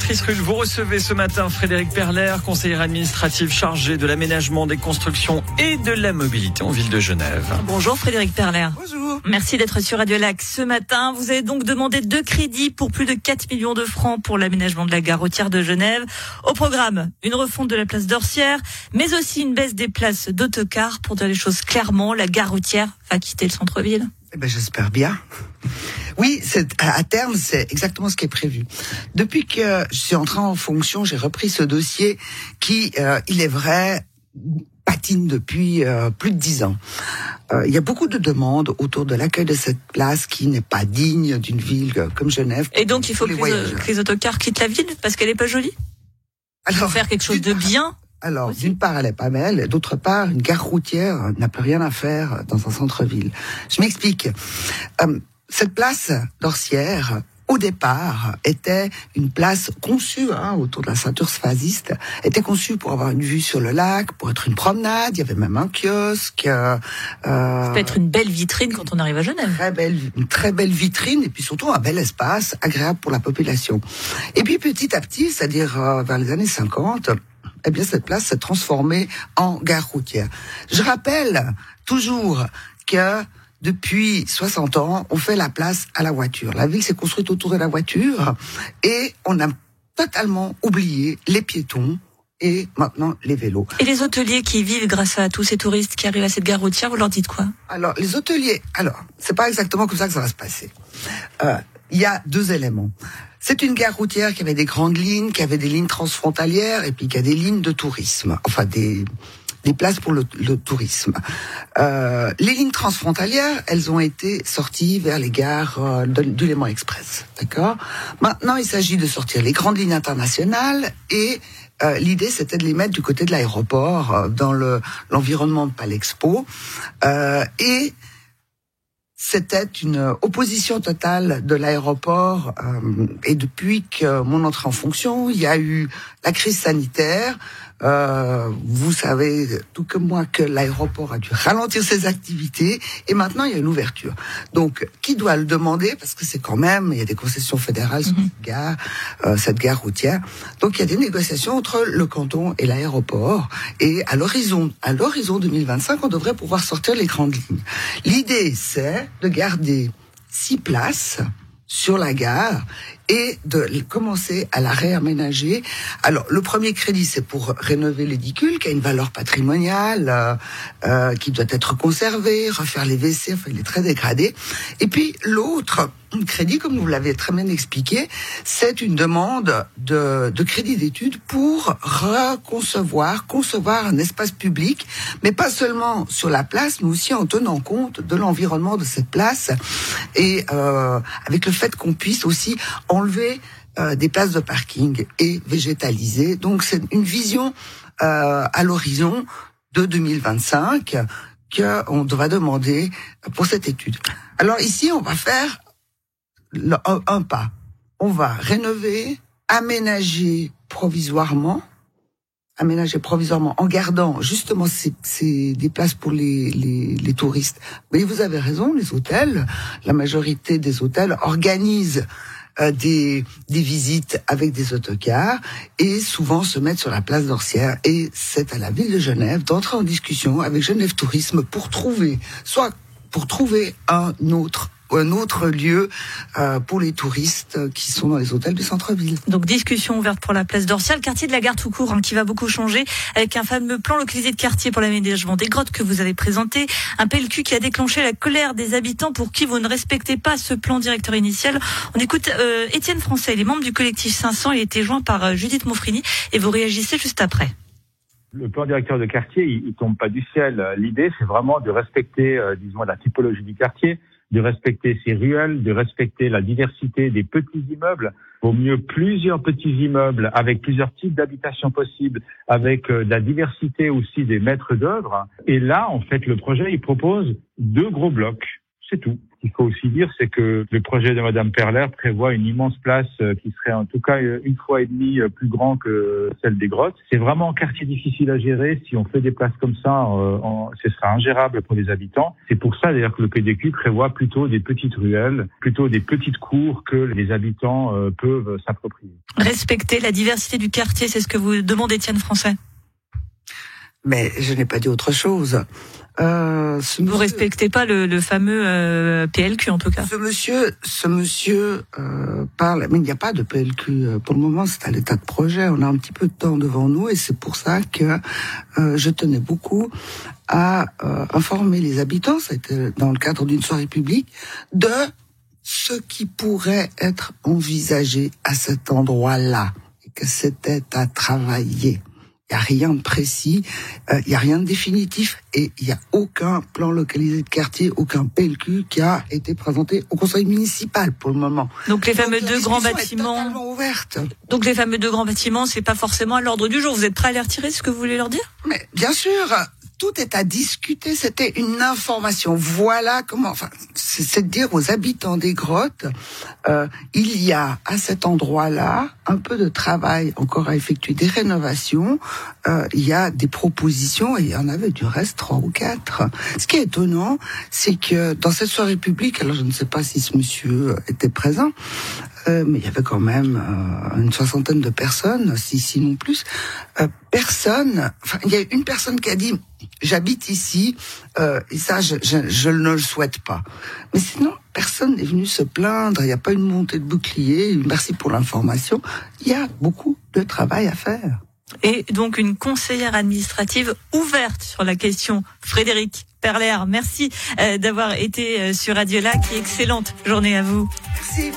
Patrice vous recevez ce matin Frédéric Perler, conseiller administratif chargé de l'aménagement des constructions et de la mobilité en ville de Genève. Bonjour Frédéric Perler. Bonjour. Merci d'être sur Radio Lac ce matin. Vous avez donc demandé deux crédits pour plus de 4 millions de francs pour l'aménagement de la gare routière de Genève. Au programme, une refonte de la place d'Orsière, mais aussi une baisse des places d'autocar. Pour dire les choses clairement, la gare routière va quitter le centre-ville. Eh ben, j'espère bien. Oui, c'est, à terme, c'est exactement ce qui est prévu. Depuis que je suis entré en fonction, j'ai repris ce dossier qui, euh, il est vrai, patine depuis euh, plus de dix ans. Euh, il y a beaucoup de demandes autour de l'accueil de cette place qui n'est pas digne d'une ville comme Genève. Et donc, il faut que les que autocars quittent la ville parce qu'elle est pas jolie? Il faut faire quelque chose de bien. Alors, d'une part, elle est pas belle, d'autre part, une gare routière n'a plus rien à faire dans un centre-ville. Je m'explique. Euh, cette place d'Orsière, au départ, était une place conçue hein, autour de la ceinture sphasiste, était conçue pour avoir une vue sur le lac, pour être une promenade. Il y avait même un kiosque. Euh, Ça peut être une belle vitrine quand on arrive à Genève. très belle, une très belle vitrine et puis surtout un bel espace agréable pour la population. Et puis petit à petit, c'est-à-dire euh, vers les années 50, eh bien cette place s'est transformée en gare routière. Je rappelle toujours que depuis 60 ans, on fait la place à la voiture. La ville s'est construite autour de la voiture et on a totalement oublié les piétons et maintenant les vélos. Et les hôteliers qui vivent grâce à tous ces touristes qui arrivent à cette gare routière, vous leur dites quoi? Alors, les hôteliers, alors, c'est pas exactement comme ça que ça va se passer. Euh, Il y a deux éléments. C'est une gare routière qui avait des grandes lignes, qui avait des lignes transfrontalières et puis qui a des lignes de tourisme, enfin des des places pour le, le tourisme. Euh, les lignes transfrontalières, elles ont été sorties vers les gares euh, de- du Léman Express, d'accord? Maintenant, il s'agit de sortir les grandes lignes internationales et euh, l'idée, c'était de les mettre du côté de l'aéroport, euh, dans le l'environnement de Palexpo, euh, et c'était une opposition totale de l'aéroport. euh, et depuis que mon entrée en fonction, il y a eu la crise sanitaire. Euh, vous savez, tout comme moi, que l'aéroport a dû ralentir ses activités et maintenant il y a une ouverture. Donc, qui doit le demander? Parce que c'est quand même, il y a des concessions fédérales sur cette gare, euh, cette gare routière. Donc, il y a des négociations entre le canton et l'aéroport. Et à l'horizon, à l'horizon 2025, on devrait pouvoir sortir les grandes lignes. L'idée, c'est de garder six places sur la gare et de commencer à la réaménager. Alors, le premier crédit, c'est pour rénover l'édicule, qui a une valeur patrimoniale, euh, euh, qui doit être conservé, refaire les WC, enfin, il est très dégradé. Et puis, l'autre crédit, comme vous l'avez très bien expliqué, c'est une demande de, de crédit d'études pour reconcevoir, concevoir un espace public, mais pas seulement sur la place, mais aussi en tenant compte de l'environnement de cette place et euh, avec le fait qu'on puisse aussi enlever euh, des places de parking et végétaliser. Donc c'est une vision euh, à l'horizon de 2025 qu'on devra demander pour cette étude. Alors ici, on va faire un, pas. On va rénover, aménager provisoirement, aménager provisoirement en gardant justement ces, ces- des places pour les, les, les touristes. Mais vous avez raison, les hôtels, la majorité des hôtels organisent euh, des, des visites avec des autocars et souvent se mettent sur la place d'Orsière. Et c'est à la ville de Genève d'entrer en discussion avec Genève Tourisme pour trouver, soit pour trouver un autre un autre lieu euh, pour les touristes qui sont dans les hôtels du centre-ville. Donc discussion ouverte pour la place d'Orsière, le quartier de la gare tout court hein, qui va beaucoup changer avec un fameux plan localisé de quartier pour l'aménagement des grottes que vous avez présenté, un PLQ qui a déclenché la colère des habitants pour qui vous ne respectez pas ce plan directeur initial. On écoute euh, Étienne Français, il est membre du collectif 500, il a été joint par euh, Judith Moufrini et vous réagissez juste après. Le plan directeur de quartier, il, il tombe pas du ciel. L'idée, c'est vraiment de respecter, euh, disons, la typologie du quartier, de respecter ses ruelles, de respecter la diversité des petits immeubles. Au mieux, plusieurs petits immeubles avec plusieurs types d'habitations possibles, avec euh, de la diversité aussi des maîtres d'œuvre. Et là, en fait, le projet, il propose deux gros blocs. C'est tout. Qu'il faut aussi dire, c'est que le projet de Madame Perler prévoit une immense place euh, qui serait en tout cas une fois et demie plus grand que celle des grottes. C'est vraiment un quartier difficile à gérer. Si on fait des places comme ça, ce sera ingérable pour les habitants. C'est pour ça d'ailleurs que le PDQ prévoit plutôt des petites ruelles, plutôt des petites cours que les habitants peuvent s'approprier. Respecter la diversité du quartier, c'est ce que vous demandez, Étienne Français. Mais je n'ai pas dit autre chose. Euh, ce Vous respectez pas le, le fameux euh, PLQ en tout cas. Ce monsieur, ce monsieur euh, parle, mais il n'y a pas de PLQ euh, pour le moment. C'est à l'état de projet. On a un petit peu de temps devant nous et c'est pour ça que euh, je tenais beaucoup à euh, informer les habitants. C'était dans le cadre d'une soirée publique de ce qui pourrait être envisagé à cet endroit-là et que c'était à travailler. Il n'y a rien de précis, il euh, n'y a rien de définitif et il n'y a aucun plan localisé de quartier, aucun PLQ qui a été présenté au conseil municipal pour le moment. Donc les fameux deux grands bâtiments. Donc les fameux deux grands bâtiments, c'est pas forcément à l'ordre du jour. Vous êtes prêt à les retirer, ce que vous voulez leur dire? Mais bien sûr, tout est à discuter. C'était une information. Voilà comment. Enfin, c'est de dire aux habitants des grottes, euh, il y a à cet endroit-là un peu de travail encore à effectuer, des rénovations. Euh, il y a des propositions et il y en avait du reste trois ou quatre. Ce qui est étonnant, c'est que dans cette soirée publique, alors je ne sais pas si ce monsieur était présent, euh, mais il y avait quand même euh, une soixantaine de personnes, si sinon plus. Euh, personne, enfin il y a une personne qui a dit j'habite ici euh, et ça je, je, je, ne le souhaite pas. Mais sinon personne n'est venu se plaindre. Il n'y a pas une montée de bouclier. Merci pour l'information. Il y a beaucoup de travail à faire. Et donc une conseillère administrative ouverte sur la question. Frédéric Perler, merci d'avoir été sur Radio Lac excellente journée à vous. Merci.